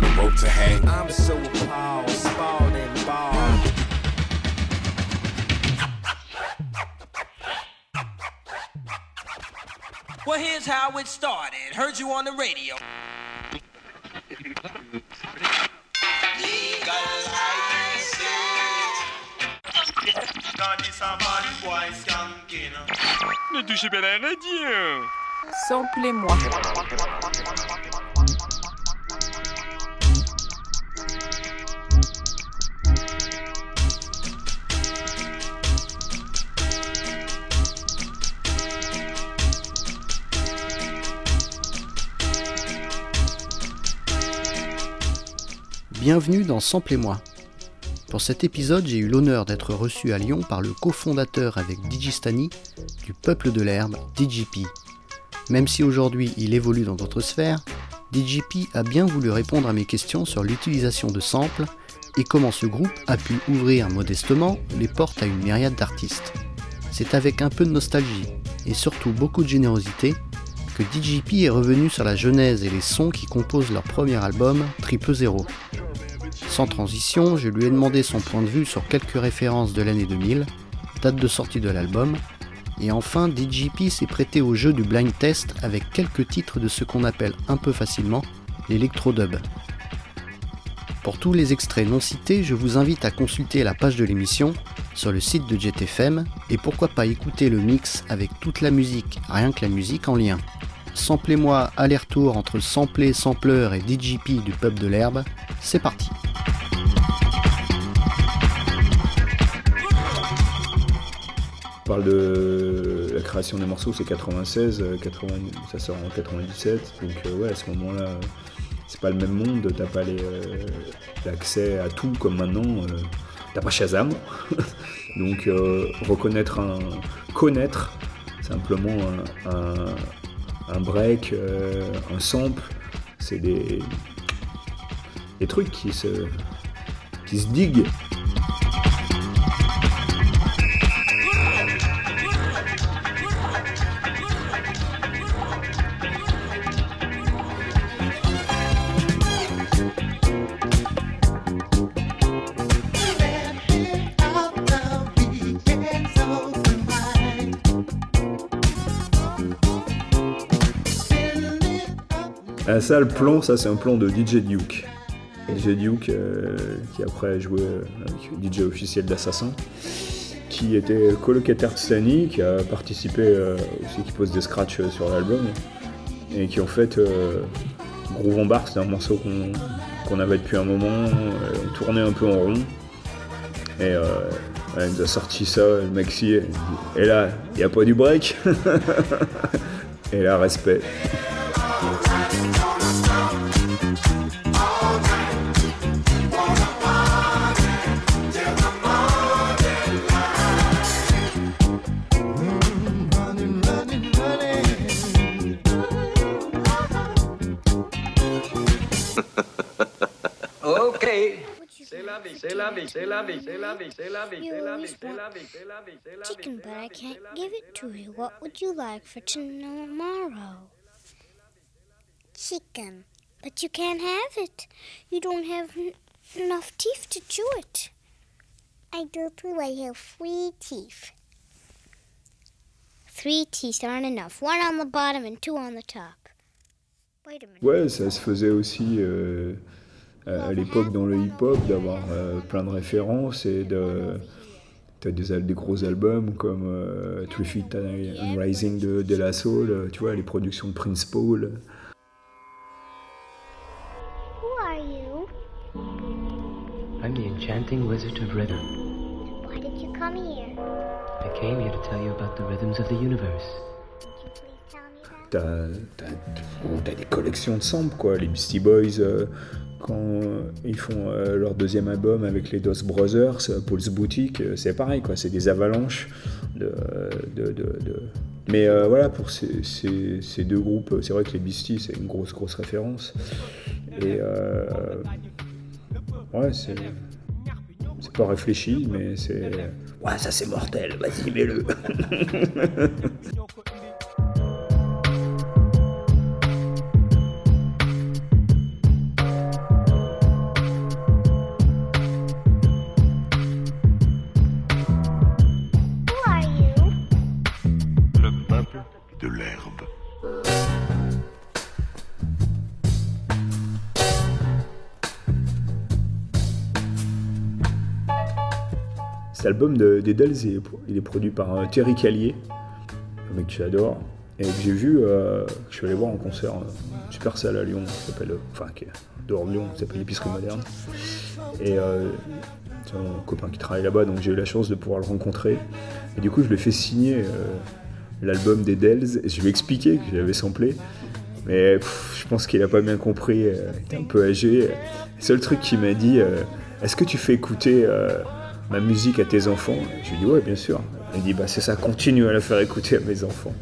find a rope to hang. I'm so appalled, spalled and bald. Well, here's how it started. Heard you on the radio. Ne touchez pas la radio Samplez-moi. Bienvenue dans Samplez-moi. Pour cet épisode, j'ai eu l'honneur d'être reçu à Lyon par le cofondateur avec Digistani du Peuple de l'Herbe, DJP. Même si aujourd'hui il évolue dans d'autres sphères, DJP a bien voulu répondre à mes questions sur l'utilisation de samples et comment ce groupe a pu ouvrir modestement les portes à une myriade d'artistes. C'est avec un peu de nostalgie et surtout beaucoup de générosité que DJP est revenu sur la genèse et les sons qui composent leur premier album, Triple Zero. Sans transition, je lui ai demandé son point de vue sur quelques références de l'année 2000, date de sortie de l'album, et enfin DJP s'est prêté au jeu du blind test avec quelques titres de ce qu'on appelle un peu facilement l'électro-dub. Pour tous les extraits non cités, je vous invite à consulter la page de l'émission sur le site de JetFM et pourquoi pas écouter le mix avec toute la musique, rien que la musique en lien. Samplez-moi aller-retour entre samplé, sampleur et DJP du pub de l'herbe, c'est parti. Parle de la création des morceaux, c'est 96, euh, 80 ça sort en 97, donc euh, ouais, à ce moment-là, euh, c'est pas le même monde, t'as pas l'accès à tout comme maintenant, t'as pas Shazam, donc reconnaître un, connaître simplement un, break, un sample, c'est des, des trucs qui se, qui se diguent. Ça, le plan, ça c'est un plan de DJ Duke. DJ Duke, euh, qui après a joué euh, avec DJ officiel d'Assassin, qui était colocataire de Stani, qui a participé euh, aussi, qui pose des scratchs sur l'album, et qui en fait, euh, Groove c'est un morceau qu'on avait depuis un moment, on tournait un peu en rond, et il nous a sorti ça, le maxi, et là, il n'y a pas du break, et là, respect. You always want chicken, but I can't give it to you. What would you like for tomorrow? Chicken, but you can't have it. You don't have n- enough teeth to chew it. I do too. I have three teeth. Three teeth aren't enough. One on the bottom and two on the top. Wait a minute. Ouais, ça se faisait aussi euh, à à l'époque dans le hip-hop d'avoir euh, plein de références et de. T'as des, des gros albums comme euh, Three Feet and Rising de, de La Soul, euh, tu vois, les productions de Prince Paul. Who are you? I'm the enchanting wizard of rhythm. Why did you come here? I came here to tell you about the rhythms of the universe. T'as t'as- t'as des collections de samples, quoi. Les Beastie Boys, euh, quand euh, ils font euh, leur deuxième album avec les Dos Brothers, Paul's Boutique, c'est pareil, quoi. C'est des avalanches de. de- de- de- Mais euh, voilà, pour ces, ces- ces deux groupes, c'est vrai que les Beastie, c'est une grosse, grosse référence. Et. ouais, c'est. C'est pas réfléchi, mais c'est. Ouais, ça c'est mortel, vas-y, mets-le. album de, des Dells, il est, produit par euh, Terry Callier, un mec que j'adore, et que j'ai vu, euh, que je suis allé voir en concert, euh, une super salle à Lyon, qui s'appelle, enfin, qui est dehors de Lyon, qui s'appelle l'Épicerie Moderne. Et euh, c'est un copain qui travaille là-bas, donc j'ai eu la chance de pouvoir le rencontrer. Et du coup, je lui ai fait signer l'album des Dells, et je lui ai expliqué que j'avais samplé. Mais je pense qu'il a pas bien compris, il était un peu âgé. Le seul truc qu'il m'a dit, est-ce que tu fais écouter ma musique à tes enfants Je lui dit, ouais, bien sûr. Il dit, bah c'est ça, continue à la faire écouter à mes enfants.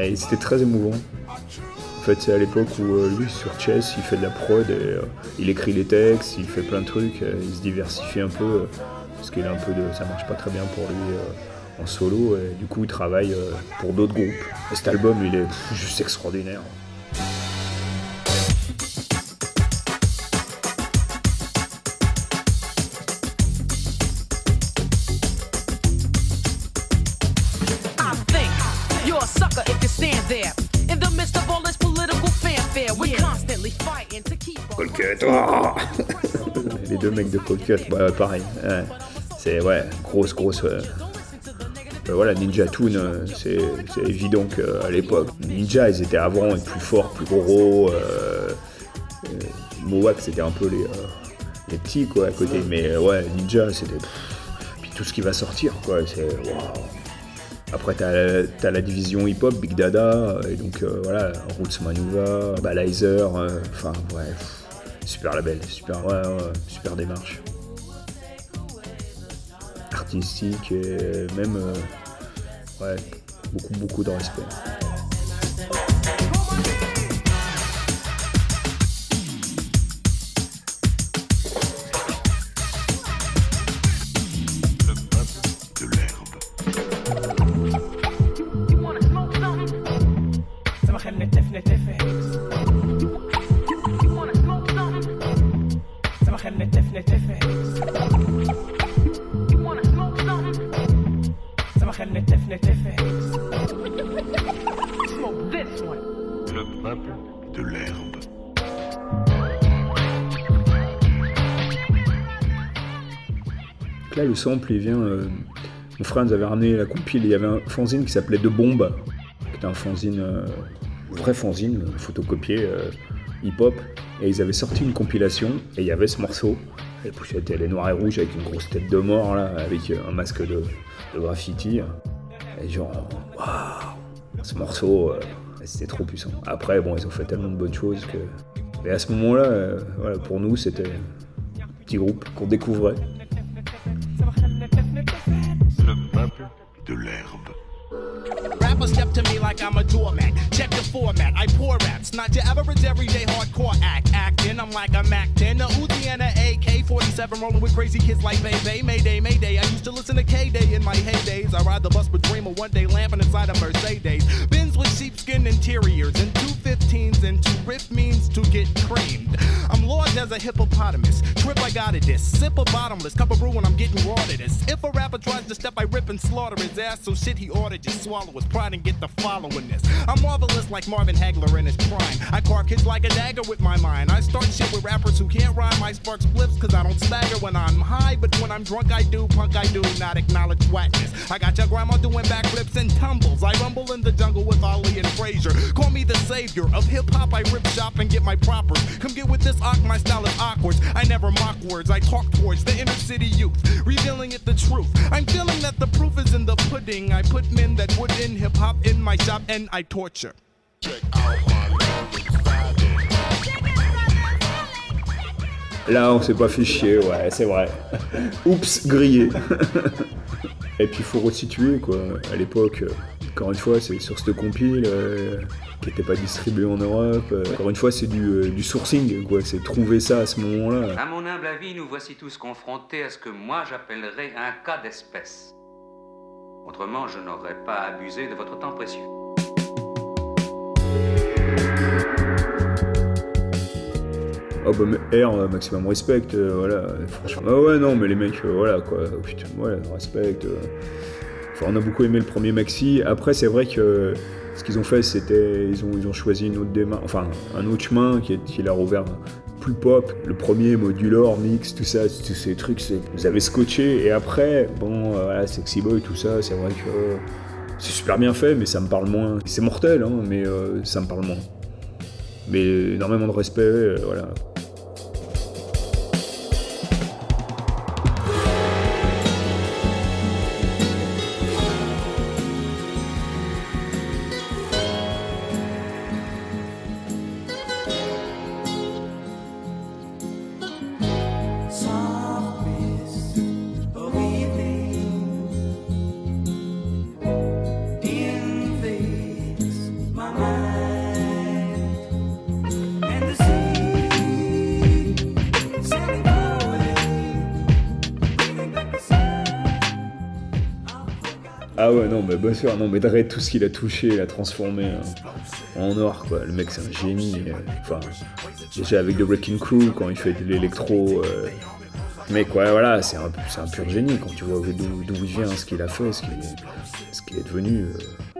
Et c'était très émouvant. En fait, c'est à l'époque où euh, lui, sur Chess, il fait de la prod, euh, il écrit les textes, il fait plein de trucs, euh, il se diversifie un peu, parce qu'il a un peu de, ça marche pas très bien pour lui en solo, et du coup, il travaille pour d'autres groupes. Et cet album, il est juste extraordinaire. A sucker if you stand there. In the midst of all this political fanfare, we're constantly fighting to keep Cut, oh Les deux mecs de Cold Cut, bah, pareil. ouais. C'est ouais, grosse, grosse. euh, euh, voilà, Ninja Toon, euh, c'est évident qu'à l'époque, Ninja, ils étaient avant et plus forts, plus gros. Euh, euh, Mohawk, c'était un peu les, euh, les petits quoi à côté. Mais ouais, Ninja, c'était. Puis tout ce qui va sortir, quoi. C'est. waouh. Après, t'as as la division hip-hop, Big Dada, et donc euh, voilà, Roots Manuva, Balizer, euh, enfin, super label, super, ouais, super démarche. Artistique et même, euh, ouais, beaucoup, beaucoup de respect. Il vient. euh, mon frère nous avait ramené la compile. Il y avait un fanzine qui s'appelait De Bombe, qui était un fanzine, euh, vrai fanzine, euh, photocopié, hip-hop. Et ils avaient sorti une compilation, et il y avait ce morceau. La pochette, elle est noire et rouge avec une grosse tête de mort, là, avec un masque de, graffiti. Et genre, waouh, ce morceau, c'était trop puissant. Après, bon, ils ont fait tellement de bonnes choses que. À ce moment-là, pour nous, c'était un petit groupe qu'on découvrait. De l'herbe. Rappers step to me like I'm a doormat. Check the format. I pour raps, not your average everyday hardcore act. Acting, I'm like I'm acting. A Uzi and a AK-47 rolling with crazy kids like Bebe. Mayday, Mayday. I used to listen to K-Day in my heydays. I ride the bus with Dreamer one day lamping inside a Mercedes. Benz with sheepskin interiors and two 15s and two riff means to get creamed. I'm lost as a hippopotamus. Trip, I got it this. Sip a bottomless. Cup of brew when I'm getting this. If a rapper tries to step, I rip and slaughter his ass. So shit, he to just swallow his pride and get the following this. I'm marvelous like Marvin Hagler in his prime. I carve kids like a dagger with my mind. I start shit with rappers who can't rhyme. I spark spliffs cause I don't stagger when I'm high. But when I'm drunk, I do. Punk, I do not acknowledge whackness. I got your grandma doing backflips and tumbles. I rumble in the jungle with Ollie and Frazier. Call me the savior of hip hop. I rip shop and get my propers. Come get with this ock. My style is awkward. I never mock words. I talk towards the inner city youth, revealing it the truth. I'm feeling that the proof is in the pudding. I put men that would in hip hop in my shop and I torture. Là, on s'est pas fait chier, ouais, c'est vrai. Oups, grillé. Et puis, il faut resituer, quoi. À l'époque, encore une fois, c'est sur cette compile euh, qui n'était pas distribuée en Europe. Euh, encore une fois, c'est du, euh, du sourcing, quoi. C'est trouver ça à ce moment-là. À mon humble avis, nous voici tous confrontés à ce que moi j'appellerais un cas d'espèce. Autrement, je n'aurais pas abusé de votre temps précieux. Oh bah mais R, euh, maximum respect, euh, voilà, franchement. Ah ouais, non, mais les mecs, euh, voilà, quoi, oh, putain, ouais, respect. Enfin, on a beaucoup aimé le premier maxi. Après, c'est vrai que Ce qu'ils ont fait, c'était ils ont, ils ont choisi une autre démarche, enfin un autre chemin qui, est, qui leur a pop. Le premier, Modular, Mix, tout ça, tous ces trucs, vous avez scotché. Et après, bon, euh, voilà, Sexy Boy, tout ça, c'est vrai que euh, c'est super bien fait, mais ça me parle moins. C'est mortel, hein, mais euh, ça me parle moins. Mais énormément de respect, euh, voilà. Ah ouais, non, mais bien sûr, non, mais Dre, tout ce qu'il a touché, il a transformé euh, en or, quoi. Le mec, c'est un génie. euh, Enfin, déjà avec The Wrecking Crew, quand il fait de l'électro. euh, mec, ouais, voilà, c'est un, un pur génie quand tu vois d'où il vient, ce qu'il a fait, ce qu'il est, est devenu. euh.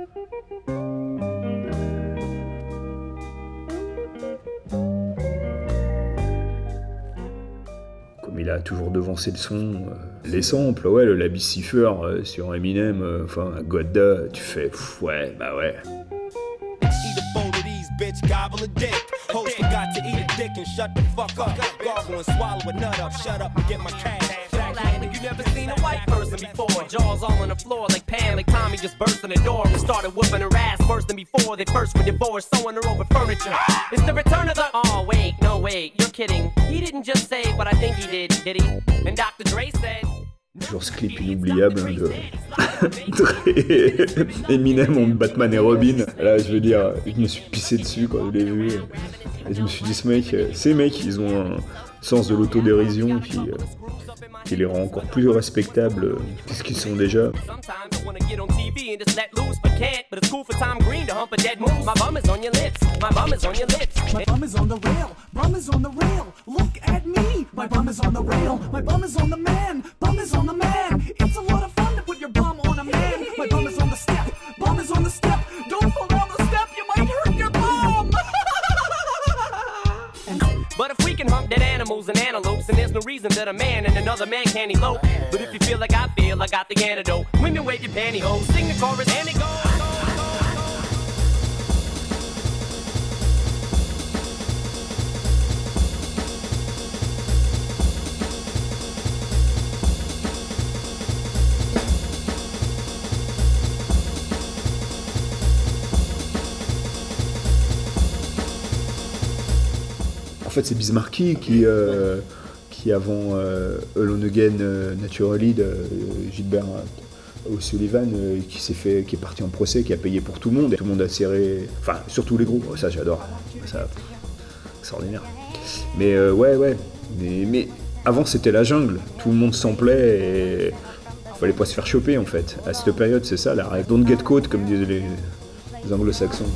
Il a toujours devancé le son, euh, les samples, ouais, le Labis Cipher euh, sur Eminem, euh, enfin, Godda, tu fais, ouais, bah ouais. Eat a bowl of these, bitch, gobble a dick. Host forgot to eat a dick and shut the fuck up. Gargle and swallow a nut up, shut up and get my cash. Act like you never seen a white person before. Jaws all on the floor like Pam, like Tommy just burst in the door and started whooping her ass worse than before. They first were divorced, sewing her over furniture. It's the return of the. Oh wait, no wait, you're kidding. He didn't just say what I think he did, did he? And Dr. Dre said. Toujours ce clip inoubliable hein, de Eminem en Batman et Robin. Là, je veux dire, je me suis pissé dessus quand je l'ai vu. Et je me suis dit, ce mec, euh, ces mecs, ils ont un sens de l'autodérision qui, euh, qui les rend encore plus respectables euh, que ce qu'ils sont déjà. Sometimes I wanna get on TV and just let loose, but can't. But it's cool for Tom Green to hump a dead moose. My bum is on your lips. My bum is on your lips. My bum is on the rail, bum is on the rail. Look at me, my bum is on the rail, my bum is on the man, bum is on the man. It's a lot of fun to put your bum on a man. My bum is on the step, bum is on the step. Don't fall can hump dead animals and antelopes, and there's no reason that a man and another man can't elope. But if you feel like I feel, I got the antidote. Women wave your pantyhose, sing the chorus, and it goes. Fait, c'est Bismarcky qui, euh, qui avant euh, Alone euh, Naturally de euh, Gilbert O'Sullivan, qui s'est fait, qui est parti en procès, qui a payé pour tout le monde, tout le monde a serré, enfin surtout les groupes, ça j'adore, ça, extraordinaire. Mais ouais, ouais, mais, avant c'était la jungle, tout le monde samplait et fallait pas se faire choper en fait. À cette période, c'est ça la règle. Don't get caught, comme disent les anglo-saxons.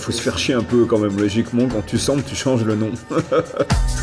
Faut se faire chier un peu quand même, logiquement, quand tu samples, tu changes le nom.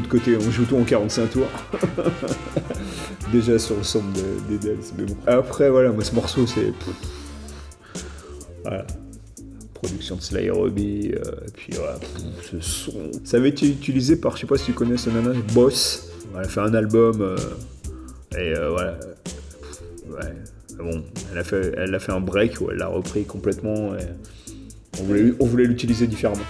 de côté, on joue tout en 45 tours. Déjà sur le son de- des Dells, mais bon. Après, voilà, moi ce morceau, c'est. Production de Slayer Robbie, euh, et puis voilà, ce son. Ça avait été utilisé par, je sais pas si tu connais ce nana, Boss. Elle a fait un album, euh, et euh, voilà. Ouais. Bon, elle a, fait, elle a fait un break où elle l'a repris complètement, et on voulait l'utiliser différemment.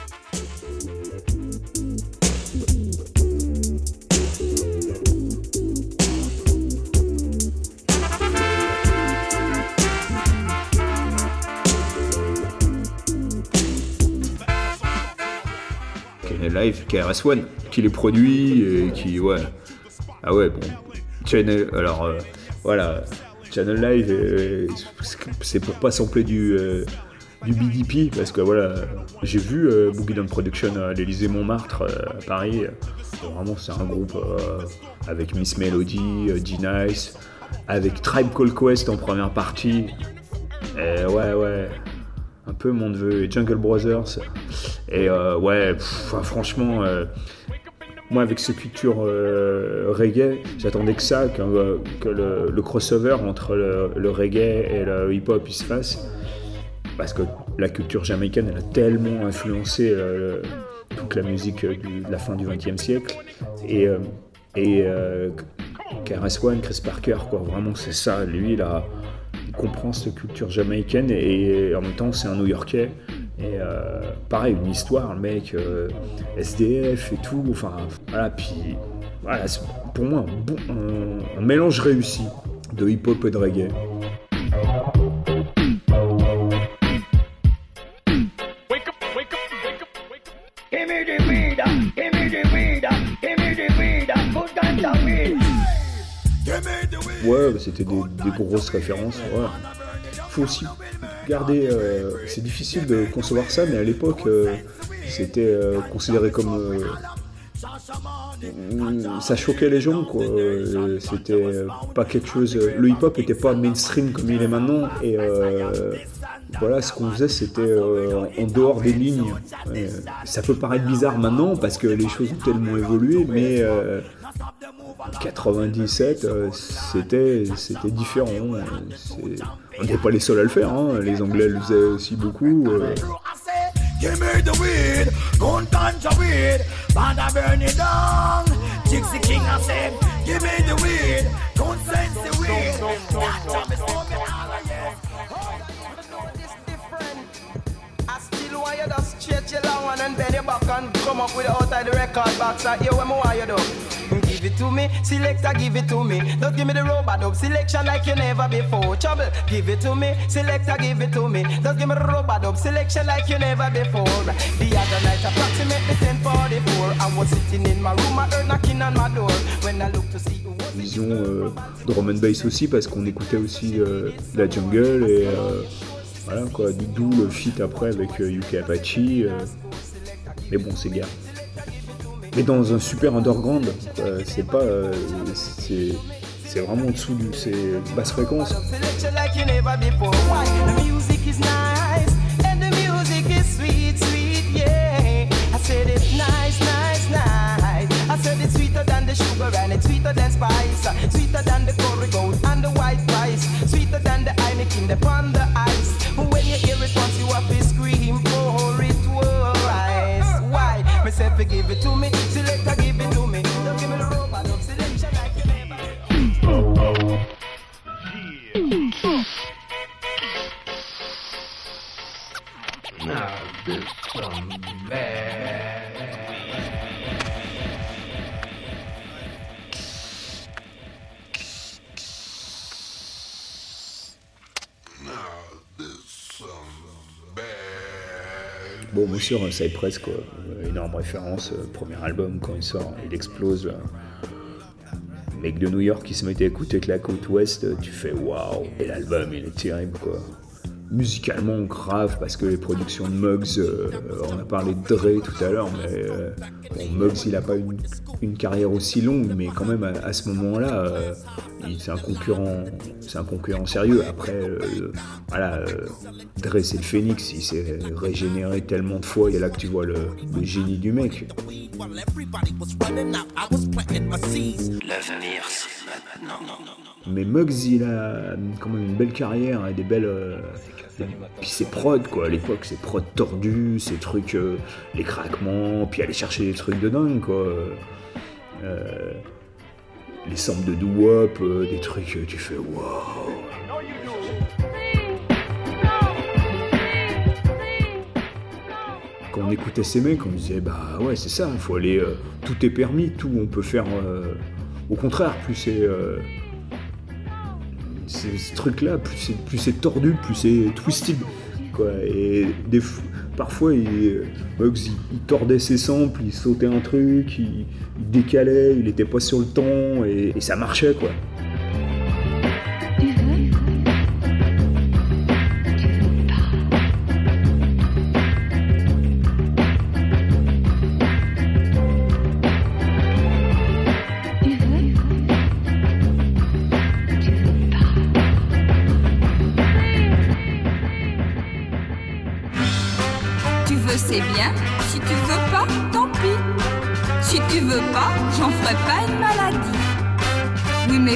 KRS-One, qui les produit et qui, ouais. Ah ouais, bon. Channel, alors, euh, voilà. Channel Live, euh, c'est pour pas sampler du, euh, du BDP, parce que voilà, j'ai vu Boogie Down Production à l'Élysée Montmartre, à Paris. Vraiment, c'est un groupe avec Miss Melody, D-Nice, avec Tribe Called Quest en première partie. Et ouais, ouais un peu mon neveu et Jungle Brothers. Et euh, ouais, ah, franchement, euh, moi avec ce culture euh, reggae, j'attendais que ça, que, le, crossover entre le, reggae et le hip-hop se fasse. Parce que la culture jamaïcaine, elle a tellement influencé toute la musique de la fin du XXe siècle. Et, et euh, KRS-One, Chris Parker, quoi, vraiment c'est ça. Lui, il comprend cette culture jamaïcaine et, en même temps c'est un New-Yorkais. Et euh, pareil, une histoire, le mec, euh, SDF et tout. Enfin, voilà, puis voilà, c'est pour moi un, bon, un- un mélange réussi de hip-hop et de reggae. Ouais, bah, c'était des, des grosses références. Ouais. Faut aussi garder. euh, c'est difficile de concevoir ça, mais à l'époque, euh, c'était euh, considéré comme. mm, ça choquait les gens, quoi. C'était pas quelque chose. Le hip-hop était pas mainstream comme il est maintenant, et voilà, ce qu'on faisait, c'était euh, en dehors des lignes. Euh, ça peut paraître bizarre maintenant parce que les choses ont tellement évolué, mais. euh, 97, euh, c'était c'était différent. euh, c'est- On n'était pas les seuls à le faire. hein, Les Anglais le faisaient aussi beaucoup. euh. Give me the weed, good kind of weed, band a burn it down. Gypsy King I said, give me the weed, good sense the weed. One and bend your back and come up with it out of the record box. I hear what me want you do. Give it to me, selector, give it to me. Don't give me the robot dub selection like you never before. Trouble, give it to me, selector, give it to me. Don't give me the robot dub selection like you never before. The other night, approximately 10:44, I was sitting in my room, I heard knocking on my door. When I looked to see who was Vision euh, drum and bass aussi parce qu'on écoutait aussi euh, la jungle et euh, voilà quoi. D'où le feat après avec euh, UK Apache. Euh. mais bon, c'est gars. Mais dans un super underground, quoi, c'est pas. euh, c'est vraiment en dessous du. C'est basse fréquence. sweeter than the sweeter than the and Sûr, Cypress, quoi. Énorme référence. euh, premier album, quand il sort, il explose. Mec de New York qui se mettait à écouter que la côte ouest, tu fais waouh. Et l'album, il est terrible, quoi. Musicalement grave parce que les productions de Muggs, euh, on a parlé de Dre tout à l'heure, mais euh, bon, Muggs il n'a pas une, une carrière aussi longue, mais quand même à, ce moment-là, euh, il- c'est un concurrent, c'est un concurrent sérieux. Après, euh, voilà, euh, Dre c'est le phénix, il s'est régénéré tellement de fois, et là que tu vois le, génie du mec. Mais Muggs, il a quand même une belle carrière et des belles. euh, puis ses prods, quoi. À l'époque, ses prods tordus, ces trucs, euh, les craquements, puis aller chercher des trucs de dingue, quoi. Euh, les samples de doo-wop, euh, des trucs, tu fais waouh. Quand on écoutait ces mecs, on disait bah ouais, c'est ça, faut aller. tout est permis, tout on peut faire. au contraire, plus c'est. Euh, ces trucs-là, plus c'est, tordu, plus c'est twisted. Quoi. Et des, parfois, il, euh, Bugs, il, il tordait ses samples, il sautait un truc, il, il décalait, il était pas sur le temps, et, et ça marchait, quoi.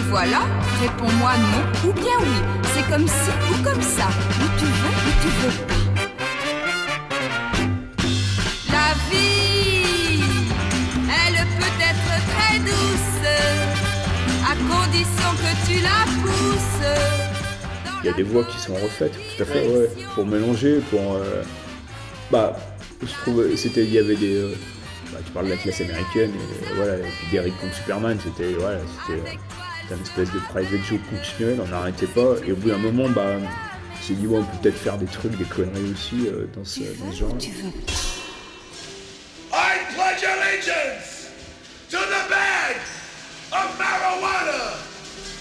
Voilà, réponds-moi non ou bien oui. C'est comme ci ou comme ça. Ou tu veux ou tu veux pas. La vie, elle peut être très douce, à condition que tu la pousses. Il y a des voix qui sont refaites, tout à fait, ouais, pour mélanger, pour. euh, bah, je trouve, c'était, il y avait des. euh, bah, tu parles de la classe américaine, et voilà, et puis d'Eric contre Superman, c'était, voilà, c'était une espèce de private joke continuel, on n'arrêtait pas, et au bout d'un moment, bah, on s'est dit, ouais, on peut peut-être faire des trucs, des conneries aussi euh, dans ce, dans ce genre. I pledge allegiance to the bag of marijuana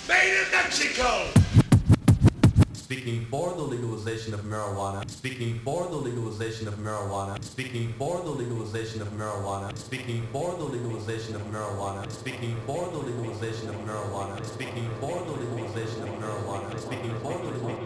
made in Mexico. Speaking for the legalization of marijuana. Speaking for the legalization of marijuana. Speaking for the legalization of marijuana. Speaking for the legalization of marijuana. Speaking for the legalization of marijuana. Speaking for the legalization of marijuana. Speaking for the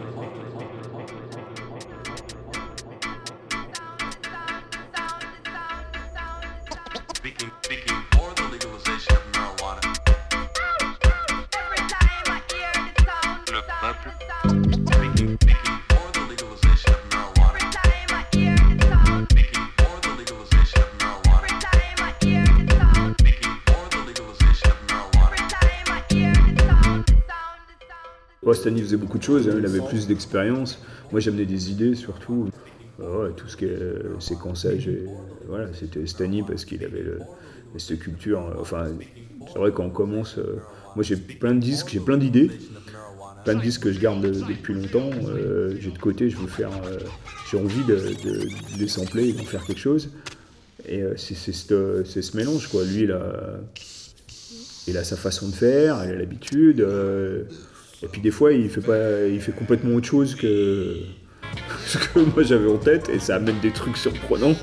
Stanley faisait beaucoup de choses, hein, il avait plus d'expérience. Moi, j'amenais des idées surtout. Euh, tout ce qui est euh, séquençage, voilà, c'était Stanley parce qu'il avait cette culture. euh, enfin, c'est vrai quand on commence. euh, moi, j'ai plein de disques, j'ai plein d'idées, plein de disques que je garde de- depuis longtemps. j'ai de côté, je veux faire. j'ai envie de, de- de les sampler et d'en faire quelque chose. Et c'est ce mélange, quoi. Lui, il a sa façon de faire, il a l'habitude. Et puis des fois, il fait, pas, il fait complètement autre chose que ce que moi j'avais en tête, et ça amène des trucs surprenants.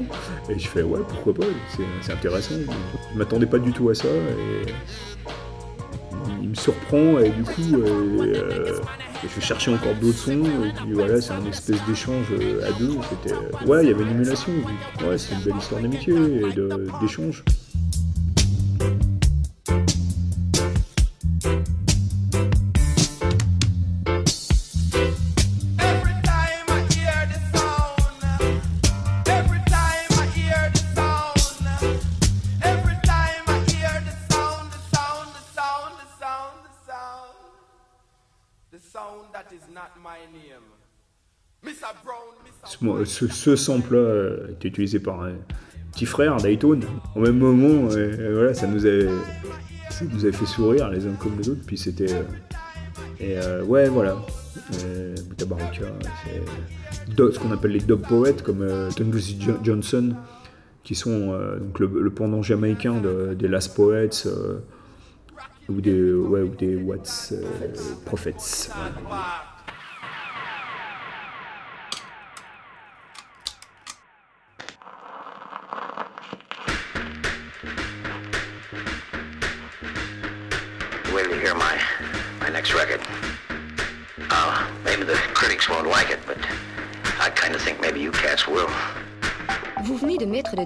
Et je fais, ouais, pourquoi pas, c'est- intéressant. Je m'attendais pas du tout à ça, et il me surprend, et du coup, euh, euh, je vais chercher encore d'autres sons, et puis voilà, c'est un espèce d'échange euh, à deux. C'était, ouais, il y avait une émulation, ouais, c'est une belle histoire d'amitié et d'échange. Ce, sample-là euh, été utilisé par un petit frère, Dayton. Au même moment, euh, euh, voilà, ça nous, a, ça nous a fait sourire les uns comme les autres. Puis c'était. et ouais, voilà. Euh, Buta Baruka, c'est ce qu'on appelle les dub poètes comme Tennessee Jo- Johnson, qui sont donc le, pendant jamaïcain de- des Last Poets. ou des, ouais, ou des Watts Prophets.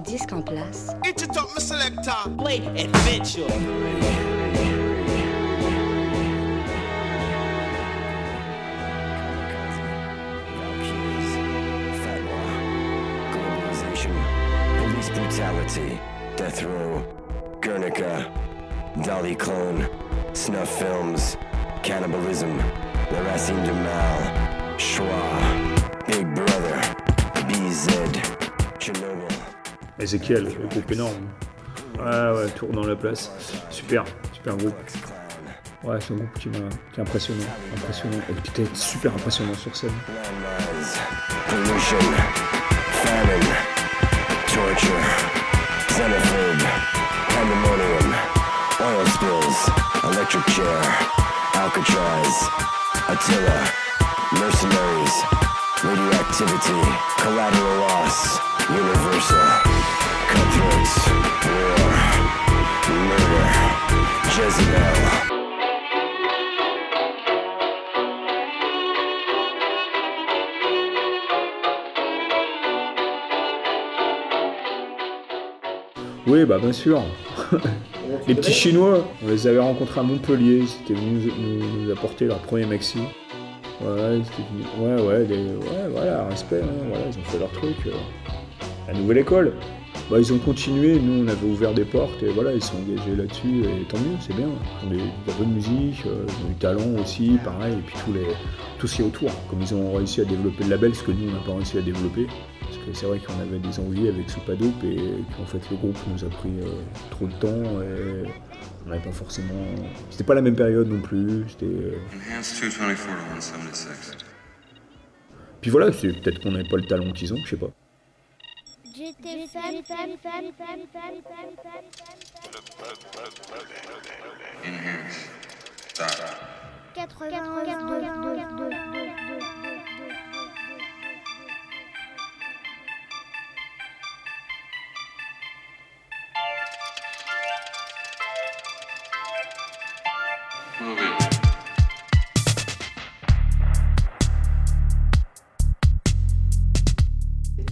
Disque en place. Get your top, my selector. Blade Adventure. Globalization, police brutality, death row, Guernica, Dolly clone, snuff films, cannibalism, the Racine du Mal, Schwa, Big Brother, BZ, Chernobyl. Ezekiel, le groupe énorme. Ouais, ouais, tour dans la place. Super, super groupe. Ouais, c'est un groupe qui qui est impressionnant. Impressionnant. Et qui était super impressionnant sur scène. electric chair, Alcatraz, Attila, mercenaries, radioactivity, collateral loss, universal, cutthroats, war, murder, Jezebel. Oui, bah bien sûr. les petits Chinois, on les avait rencontrés à Montpellier, c'était venus nous, nous apporter leur premier maxi. Ouais, ouais, ouais, voilà, respect, hein, voilà, ils ont fait leur truc. euh. La nouvelle école. Bah, ils ont continué, nous on avait ouvert des portes et voilà, ils sont engagés là-dessus et tant mieux, c'est bien. Ils ont de la bonne musique, euh, du talent aussi, pareil, et puis tous les, tout ce qui est autour. Comme ils ont réussi à développer le label, ce que nous on n'a pas réussi à développer. Que c'est vrai qu'on avait des envies avec Soupadope et qu'en fait le groupe nous a pris euh, trop de temps et on n'avait pas forcément. C'était pas la même période non plus. C'était. euh, Enhanced 224 to 176. Puis voilà, c'est peut-être qu'on n'avait pas le talent qu'ils ont, je sais pas. J'étais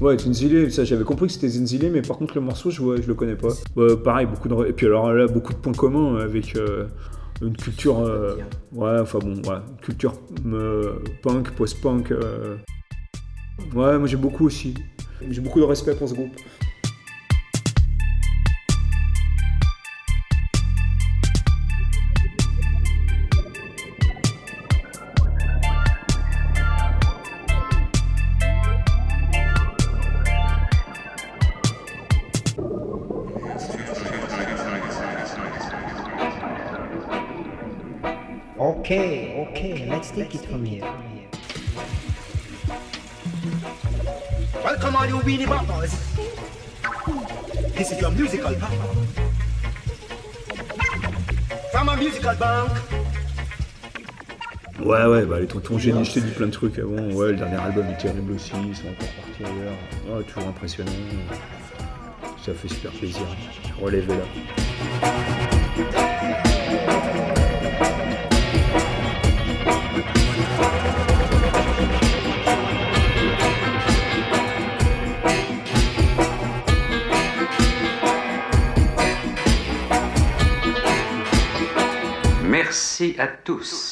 Ouais, Zenzile, ça j'avais compris que c'était Zenzile, mais par contre le morceau je, vois, je le connais pas. Ouais, pareil, beaucoup de. Et puis alors là, beaucoup de points communs avec euh, une culture. euh, ouais, enfin bon, ouais, une culture euh, punk, post-punk. euh. Ouais, moi j'ai beaucoup aussi. J'ai beaucoup de respect pour ce groupe. Okay, okay, let's take it from here. Welcome all you weenie boppers. This is your musical papa. From a musical bank. Ouais, ouais, bah les tontons génies, je t'ai dit plein de trucs avant. Ouais, le dernier album est terrible aussi, ils sont encore partis ailleurs. Ouais, toujours impressionnant. Ça fait super plaisir. Relevez à tous.